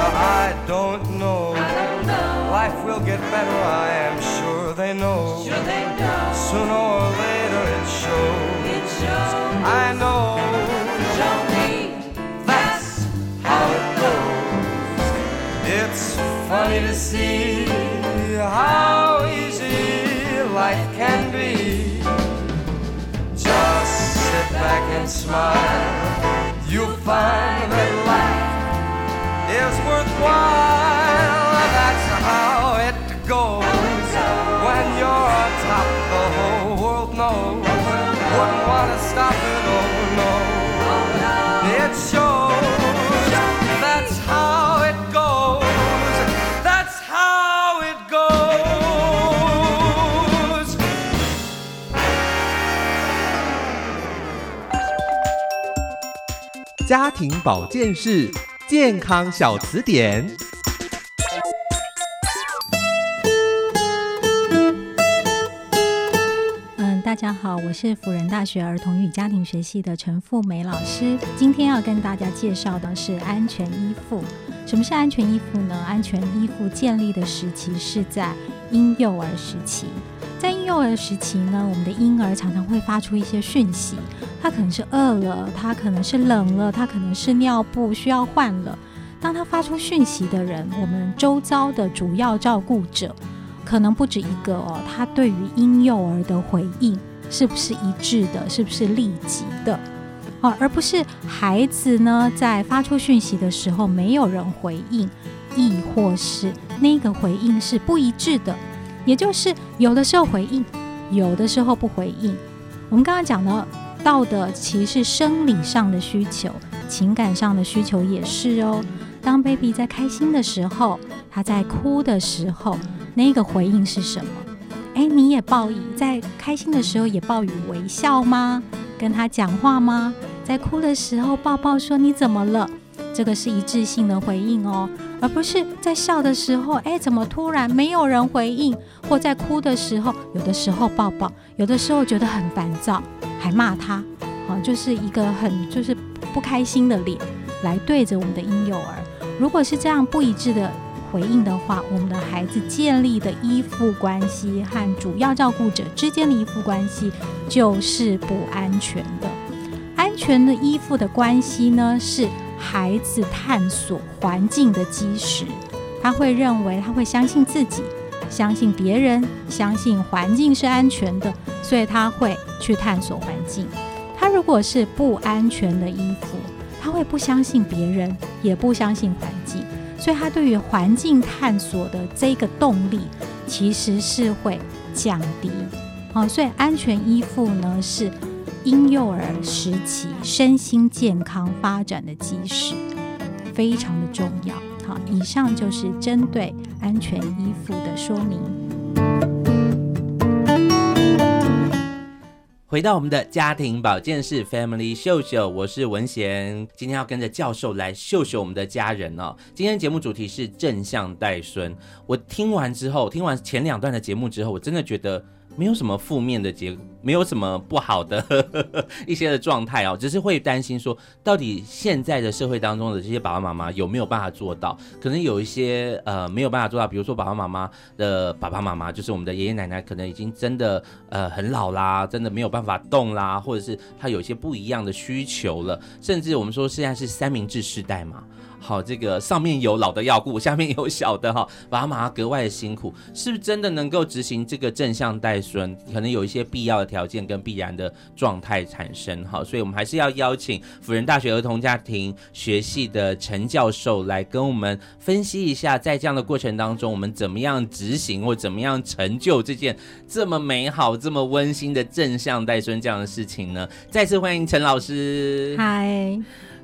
But I don't know. I don't know. Life will get better, I am sure they know. Sure they know. Sooner or later it shows. It shows. I know. Funny to see how easy life can be. Just sit back and smile. You'll find that life is worthwhile. That's how it goes. When you're on top, the whole world knows. Wouldn't want to stop it, 家庭保健室健康小词典。嗯，大家好，我是辅仁大学儿童与家庭学系的陈富美老师。今天要跟大家介绍的是安全依附。什么是安全依附呢？安全依附建立的时期是在婴幼儿时期。幼儿时期呢，我们的婴儿常常会发出一些讯息，他可能是饿了，他可能是冷了，他可能是尿布需要换了。当他发出讯息的人，我们周遭的主要照顾者可能不止一个哦。他对于婴幼儿的回应是不是一致的？是不是立即的？哦，而不是孩子呢，在发出讯息的时候没有人回应，亦或是那个回应是不一致的，也就是有的时候回应，有的时候不回应。我们刚刚讲的到的其实生理上的需求，情感上的需求也是哦。当 baby 在开心的时候，他在哭的时候，那个回应是什么？诶，你也报以在开心的时候也报以微笑吗？跟他讲话吗？在哭的时候抱抱说你怎么了？这个是一致性的回应哦，而不是在笑的时候，诶，怎么突然没有人回应？或在哭的时候，有的时候抱抱，有的时候觉得很烦躁，还骂他，好，就是一个很就是不开心的脸来对着我们的婴幼儿。如果是这样不一致的回应的话，我们的孩子建立的依附关系和主要照顾者之间的依附关系就是不安全的。安全的依附的关系呢，是孩子探索环境的基石。他会认为，他会相信自己，相信别人，相信环境是安全的，所以他会去探索环境。他如果是不安全的依附，他会不相信别人，也不相信环境，所以他对于环境探索的这个动力其实是会降低。好，所以安全依附呢，是婴幼儿时期身心健康发展的基石，非常的重要。好，以上就是针对安全依附的说明。回到我们的家庭保健室，Family 秀秀，我是文贤，今天要跟着教授来秀秀我们的家人哦。今天节目主题是正向带孙。我听完之后，听完前两段的节目之后，我真的觉得。没有什么负面的结，没有什么不好的 [LAUGHS] 一些的状态哦，只是会担心说，到底现在的社会当中的这些爸爸妈妈有没有办法做到？可能有一些呃没有办法做到，比如说爸爸妈妈的爸爸妈妈，就是我们的爷爷奶奶，可能已经真的呃很老啦，真的没有办法动啦，或者是他有一些不一样的需求了，甚至我们说现在是三明治世代嘛。好，这个上面有老的要顾，下面有小的哈，爸妈格外的辛苦，是不是真的能够执行这个正向带孙？可能有一些必要的条件跟必然的状态产生哈，所以我们还是要邀请辅仁大学儿童家庭学系的陈教授来跟我们分析一下，在这样的过程当中，我们怎么样执行或怎么样成就这件这么美好、这么温馨的正向带孙这样的事情呢？再次欢迎陈老师。嗨，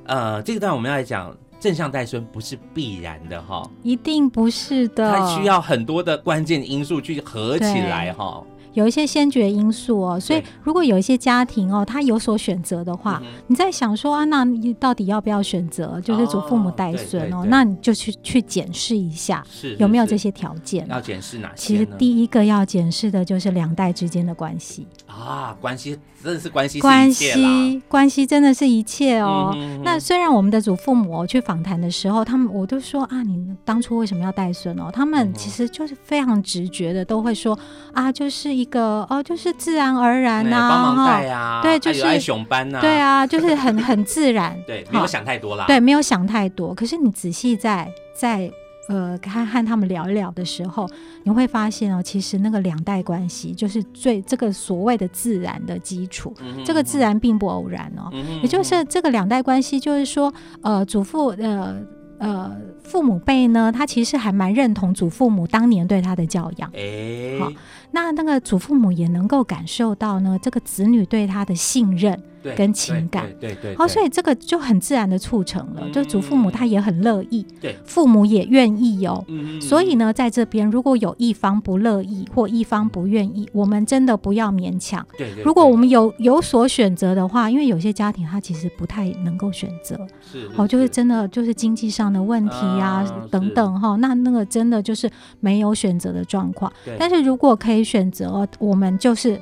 呃，这个段我们要来讲。正向带孙不是必然的哈，一定不是的，它需要很多的关键因素去合起来哈。有一些先决因素哦，所以如果有一些家庭哦，他有所选择的话，你在想说啊，那你到底要不要选择就是祖父母带孙哦？那你就去去检视一下，有没有这些条件？要检视哪些？其实第一个要检视的就是两代之间的关系啊，关系真的是关系，关系关系真的是一切哦。那虽然我们的祖父母去访谈的时候，他们我都说啊，你们当初为什么要带孙哦？他们其实就是非常直觉的都会说啊，就是一。个哦，就是自然而然呐，帮忙带啊，对，就是爱熊班呐，对啊，就是很 [LAUGHS] 很自然，对，没有想太多啦，对，没有想太多。可是你仔细在在呃，看和他们聊一聊的时候，你会发现哦，其实那个两代关系就是最这个所谓的自然的基础，这个自然并不偶然哦，也就是这个两代关系，就是说呃，祖父呃。呃，父母辈呢，他其实还蛮认同祖父母当年对他的教养。哎，好，那那个祖父母也能够感受到呢，这个子女对他的信任。跟情感，对对，好，所以这个就很自然的促成了，就祖父母他也很乐意，对，父母也愿意哦，所以呢，在这边如果有一方不乐意或一方不愿意，我们真的不要勉强。对对，如果我们有有所选择的话，因为有些家庭他其实不太能够选择，是，哦，就是。真的就是经济上的问题呀等等哈，那那个真的就是没有选择的状况。但是如果可以选择，我们就是。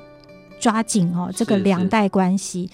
抓紧哦，这个两代关系，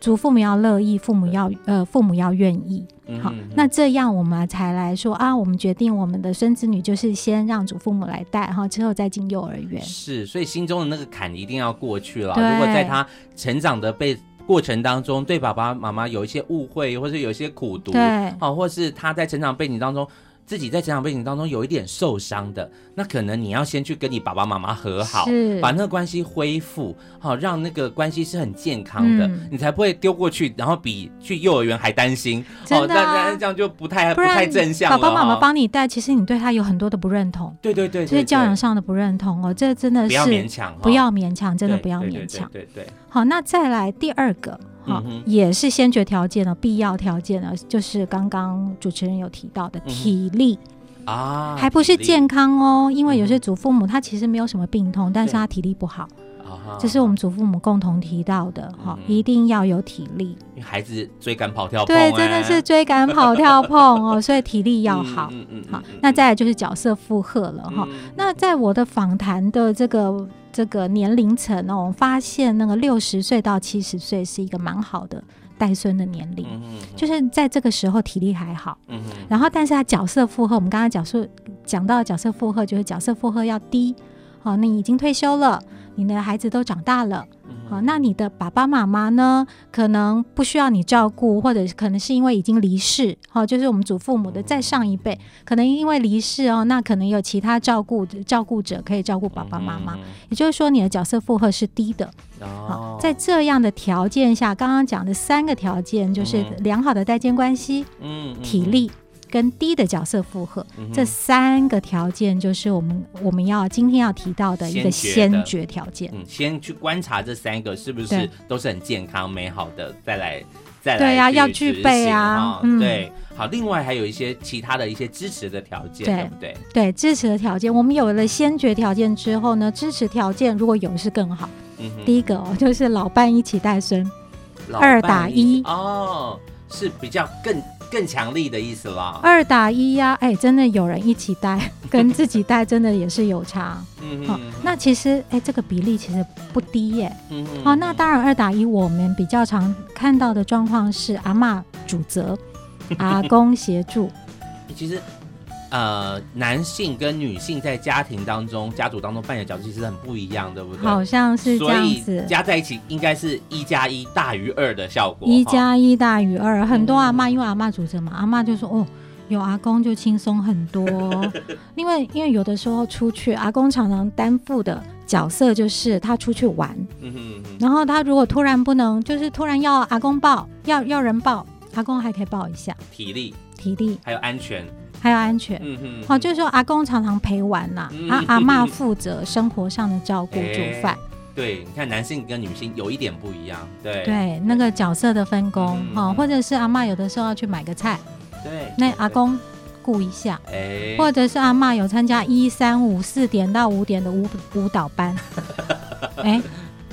祖父母要乐意，父母要呃父母要愿意。好，嗯那这样我们才来说啊，我们决定我们的孙子女就是先让祖父母来带哈，之后再进幼儿园。是，所以心中的那个坎一定要过去了。如果在他成长的被过程当中，对爸爸妈妈有一些误会，或者有一些苦读，对，哦，或是他在成长背景当中。自己在成长背景当中有一点受伤的，那可能你要先去跟你爸爸妈妈和好，把那个关系恢复，好、哦、让那个关系是很健康的，嗯、你才不会丢过去，然后比去幼儿园还担心。真的、啊哦，那这样就不太不，不太正向了。爸爸妈妈帮你带，其实你对他有很多的不认同。对对对，对，对，对，就是教养上的不认同哦，这真的是不要勉强，不要勉强，真的不要勉强。对对，对对。好，那再来第二个。好，嗯、也是先决条件的必要条件呢，就是刚刚主持人有提到的体力。嗯啊，还不是健康哦，因为有些祖父母他其实没有什么病痛，但是他体力不好，这是我们祖父母共同提到的哈，一定要有体力。因为孩子追赶跑跳碰，对，真的是追赶跑跳碰哦，[LAUGHS] 所以体力要好。嗯嗯，好，那再来就是角色负荷了哈。那在我的访谈的这个这个年龄层呢，我发现那个六十岁到七十岁是一个蛮好的。带孙的年龄，嗯就是在这个时候体力还好，嗯然后但是他角色负荷，我们刚刚角色讲到角色负荷，就是角色负荷要低，好，你已经退休了，你的孩子都长大了。好，那你的爸爸妈妈呢？可能不需要你照顾，或者可能是因为已经离世。好，就是我们祖父母的再上一辈，可能因为离世哦，那可能有其他照顾照顾者可以照顾爸爸妈妈。也就是说，你的角色负荷是低的。好，在这样的条件下，刚刚讲的三个条件就是良好的代间关系，嗯，体力。跟低的角色负荷，嗯、这三个条件就是我们我们要今天要提到的一个先决条件。嗯，先去观察这三个是不是都是很健康美好的，再来再来对呀、啊，要具备啊。嗯，对。好，另外还有一些其他的一些支持的条件，对，对不对？对，支持的条件，我们有了先决条件之后呢，支持条件如果有是更好。嗯，第一个哦，就是老伴一起带孙，二打一哦，是比较更。更强力的意思啦，二打一呀、啊，哎、欸，真的有人一起带，[LAUGHS] 跟自己带真的也是有差。嗯好、哦，那其实哎、欸，这个比例其实不低耶。嗯好、哦，那当然二打一，我们比较常看到的状况是阿妈主责，阿公协助。[LAUGHS] 其实。呃，男性跟女性在家庭当中、家族当中扮演角色其实很不一样，对不对？好像是这样子。所以加在一起应该是一加一大于二的效果。一加一大于二，很多阿妈、嗯、因为阿妈主责嘛，阿妈就说哦，有阿公就轻松很多。[LAUGHS] 因为因为有的时候出去，阿公常常担负的角色就是他出去玩，嗯哼嗯哼，然后他如果突然不能，就是突然要阿公抱，要要人抱，阿公还可以抱一下。体力，体力，还有安全。还有安全，嗯哼，好，就是说阿公常常陪玩呐、阿阿嬷负责生活上的照顾、煮饭、[LAUGHS] 欸。对，你看男性跟女性有一点不一样，对。对，那个角色的分工，哈、嗯，或者是阿嬷有的时候要去买个菜，对，那阿公顾一下，哎，或者是阿嬷有参加一三五四点到五点的舞舞蹈班，[LAUGHS] 哎。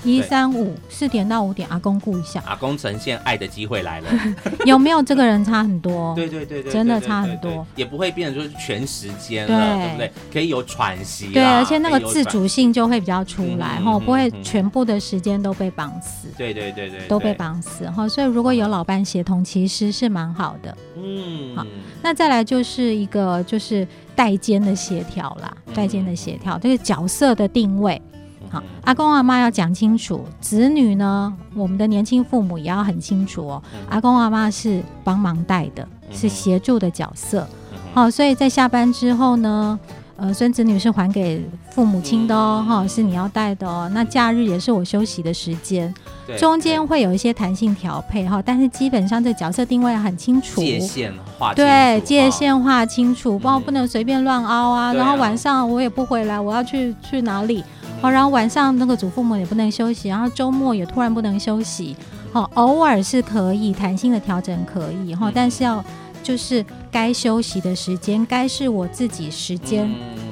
一三五四点到五点，阿公顾一下。阿公呈现爱的机会来了，[LAUGHS] 有没有这个人差很多？对对对对，真的差很多，也不会变成就是全时间了，对不对？可以有喘息，对，而且那个自主性就会比较出来，哈，不会全部的时间都被绑死。对对对对，都被绑死哈，所以如果有老伴协同，其实是蛮好的。嗯，好，那再来就是一个就是代间的协调啦，代间的协调，这个角色的定位。好，阿公阿妈要讲清楚，子女呢，我们的年轻父母也要很清楚哦。阿公阿妈是帮忙带的，是协助的角色。好，所以在下班之后呢，呃，孙子女是还给父母亲的哦，哈，是你要带的哦。那假日也是我休息的时间，中间会有一些弹性调配哈，但是基本上这角色定位很清楚，界限划对，界限划清楚，不然不能随便乱凹啊。然后晚上我也不回来，我要去去哪里？好，然后晚上那个祖父母也不能休息，然后周末也突然不能休息。好，偶尔是可以弹性的调整可以哈，但是要就是该休息的时间，该是我自己时间，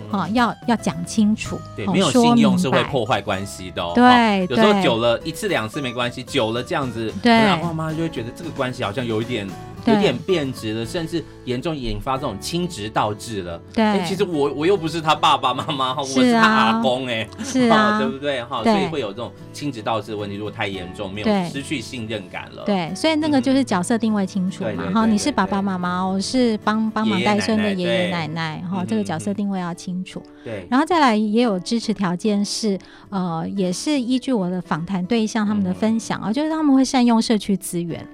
好，要要讲清楚。对，没有信用是会破坏关系的。对，有时候久了一次两次没关系，久了这样子，对，爸爸妈妈就会觉得这个关系好像有一点。对有点变质了，甚至严重引发这种亲职倒置了。对，欸、其实我我又不是他爸爸妈妈，我是他阿公哎、欸，是啊，[LAUGHS] 对不对哈？所以会有这种亲职倒置的问题，如果太严重，没有失去信任感了。对，所以那个就是角色定位清楚嘛，哈，你是爸爸妈妈，我是帮帮忙带孙的爷爷奶奶，哈，这个角色定位要清楚。对，然后再来也有支持条件是，呃，也是依据我的访谈对象他们的分享啊，就是他们会善用社区资源。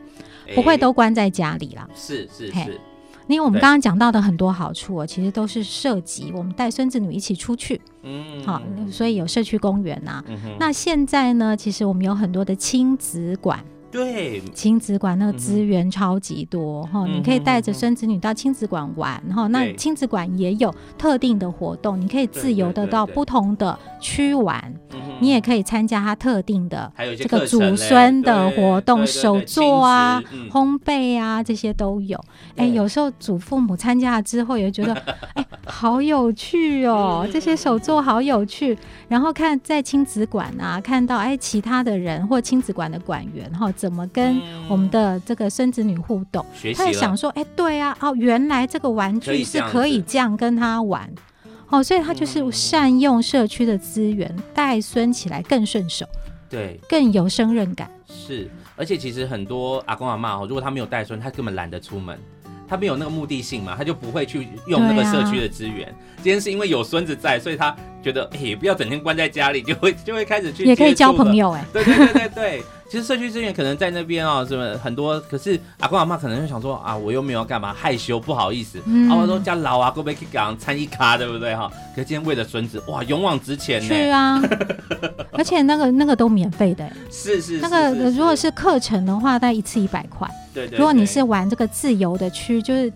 不会都关在家里啦，是是是，因为我们刚刚讲到的很多好处哦，其实都是涉及我们带孙子女一起出去，嗯，好，所以有社区公园呐。那现在呢，其实我们有很多的亲子馆。对，亲子馆那个资源超级多哈，嗯、你可以带着孙子女到亲子馆玩哈。嗯、那亲子馆也有特定的活动，你可以自由的到不同的区玩。你也可以参加他特定的这个祖孙的活动，手作啊、嗯、烘焙啊这些都有。哎、欸，有时候祖父母参加了之后也觉得，[LAUGHS] 哎、欸，好有趣哦，这些手作好有趣。然后看在亲子馆啊，看到哎、欸、其他的人或亲子馆的馆员哈。怎么跟我们的这个孙子女互动？嗯、他也想说，哎，对啊，哦，原来这个玩具是可以这样跟他玩，哦，所以他就是善用社区的资源，带孙起来更顺手，对，更有胜任感。是，而且其实很多阿公阿妈哦，如果他没有带孙，他根本懒得出门。他没有那个目的性嘛，他就不会去用那个社区的资源。啊、今天是因为有孙子在，所以他觉得，哎、欸，不要整天关在家里，就会 [LAUGHS] 就会开始去也可以交朋友哎、欸。[LAUGHS] 对对对对对，其实社区资源可能在那边哦，什么很多，可是阿公阿妈可能就想说啊，我又没有干嘛，害羞不好意思，嗯、啊，我说家老啊，过不去讲参一卡，对不对哈？可是今天为了孙子，哇，勇往直前呢。是啊，[LAUGHS] 而且那个那个都免费的、欸，是是，是，那个如果是课程的话，大概一次一百块。对，对，对，如果你是玩这个自由的区，就是。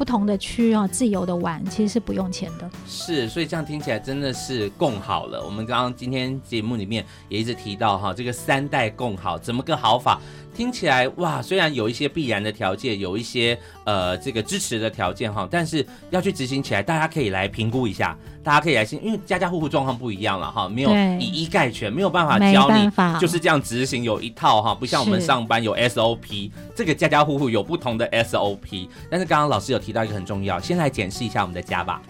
不同的区啊，自由的玩，其实是不用钱的。是，所以这样听起来真的是共好了。我们刚刚今天节目里面也一直提到哈，这个三代共好怎么个好法？听起来哇，虽然有一些必然的条件，有一些呃这个支持的条件哈，但是要去执行起来，大家可以来评估一下，大家可以来先，因为家家户户状况不一样了哈，没有以一概全，没有办法教你就是这样执行，有一套哈，不像我们上班有 SOP，这个家家户户有不同的 SOP。但是刚刚老师有提到一个很重要，先来检视一下我们的家吧，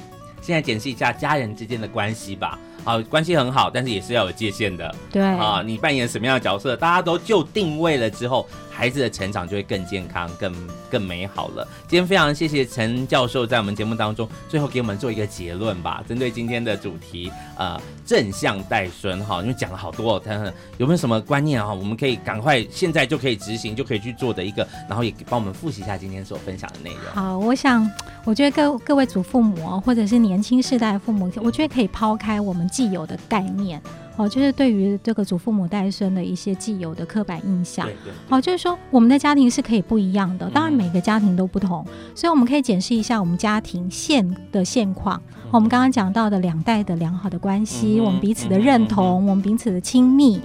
先来检视一下家人之间的关系吧。好，关系很好，但是也是要有界限的。对啊，你扮演什么样的角色，大家都就定位了之后，孩子的成长就会更健康、更更美好了。今天非常谢谢陈教授在我们节目当中最后给我们做一个结论吧，针对今天的主题，呃，正向带孙哈，因为讲了好多，他有没有什么观念哈，我们可以赶快现在就可以执行，就可以去做的一个，然后也帮我们复习一下今天所分享的内容。好，我想，我觉得各各位祖父母或者是年轻世代的父母，我觉得可以抛开我们既有的概念。哦，就是对于这个祖父母带孙的一些既有的刻板印象，哦，就是说我们的家庭是可以不一样的，当然每个家庭都不同，所以我们可以检视一下我们家庭现的现况。我们刚刚讲到的两代的良好的关系，我们彼此的认同，我们彼此的亲密。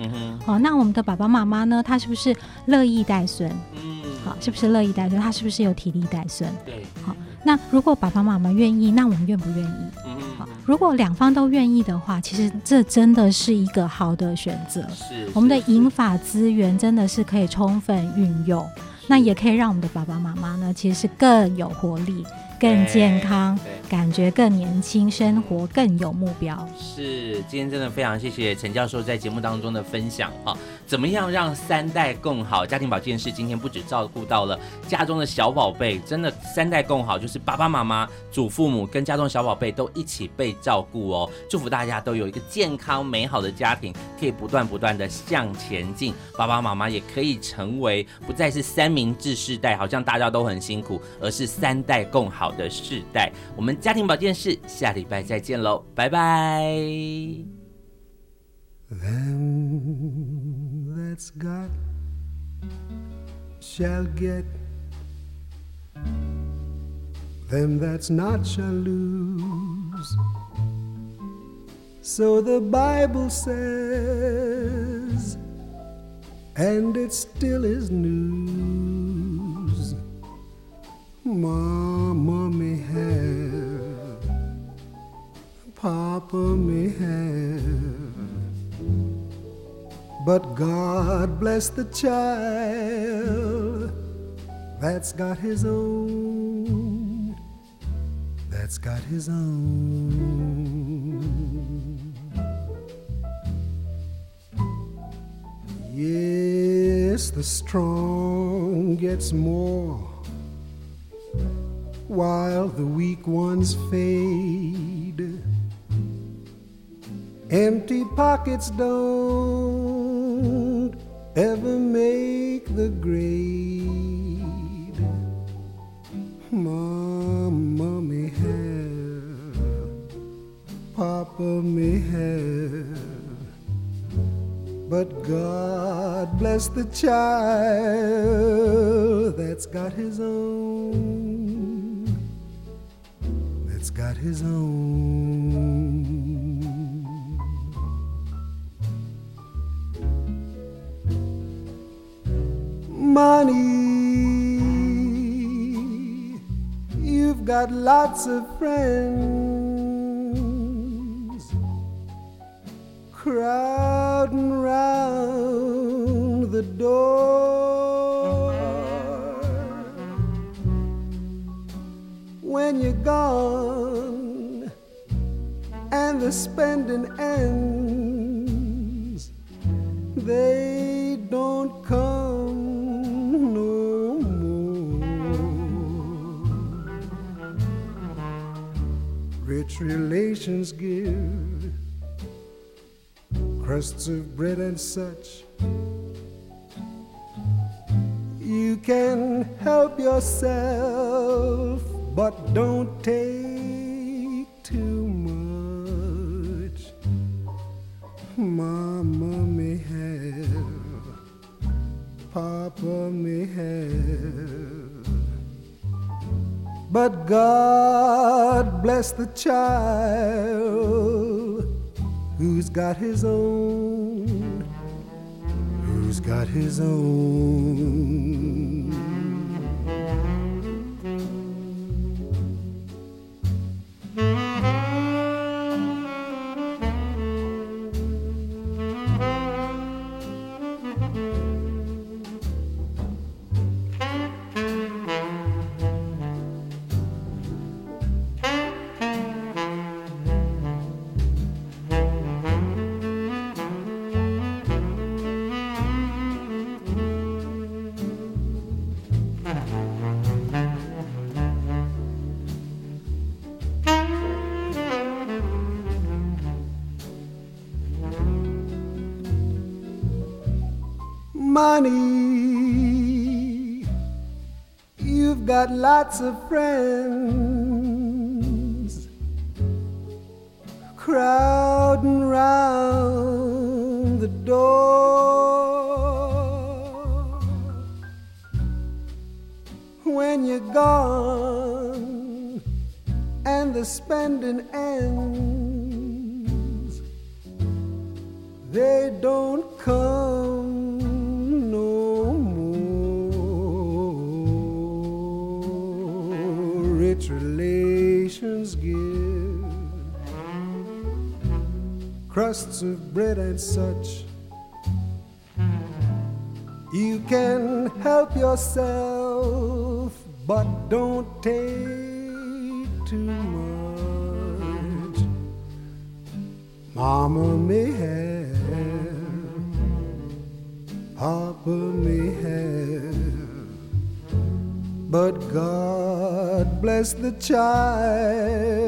好，那我们的爸爸妈妈呢？他是不是乐意带孙？好，是不是乐意带孙？他是不是有体力带孙？对，好。那如果爸爸妈妈愿意，那我们愿不愿意？嗯，好。如果两方都愿意的话，其实这真的是一个好的选择。是，我们的银发资源真的是可以充分运用，那也可以让我们的爸爸妈妈呢，其实是更有活力。更健康，感觉更年轻，生活更有目标。是，今天真的非常谢谢陈教授在节目当中的分享啊！怎么样让三代共好？家庭保健室今天不止照顾到了家中的小宝贝，真的三代共好，就是爸爸妈妈、祖父母跟家中小宝贝都一起被照顾哦。祝福大家都有一个健康美好的家庭，可以不断不断的向前进。爸爸妈妈也可以成为不再是三明治世代，好像大家都很辛苦，而是三代共好。好的世代，我们家庭保健室下礼拜再见喽，拜拜。Them that's got shall get, them that's not shall lose. So the Bible says, and it still is news. Mama may have, Papa may have, but God bless the child that's got his own, that's got his own. Yes, the strong gets more while the weak ones fade. Empty pockets don't ever make the grade. Mama may have, Papa may have, but God bless the child that's got his own, that's got his own. money. You've got lots of friends crowding round the door. When you're gone and the spending ends, they don't come no more. Rich relations give crusts of bread and such. You can help yourself, but don't take too much. Mama may have, Papa may have, but God bless the child who's got his own, who's got his own. Money. You've got lots of friends the child.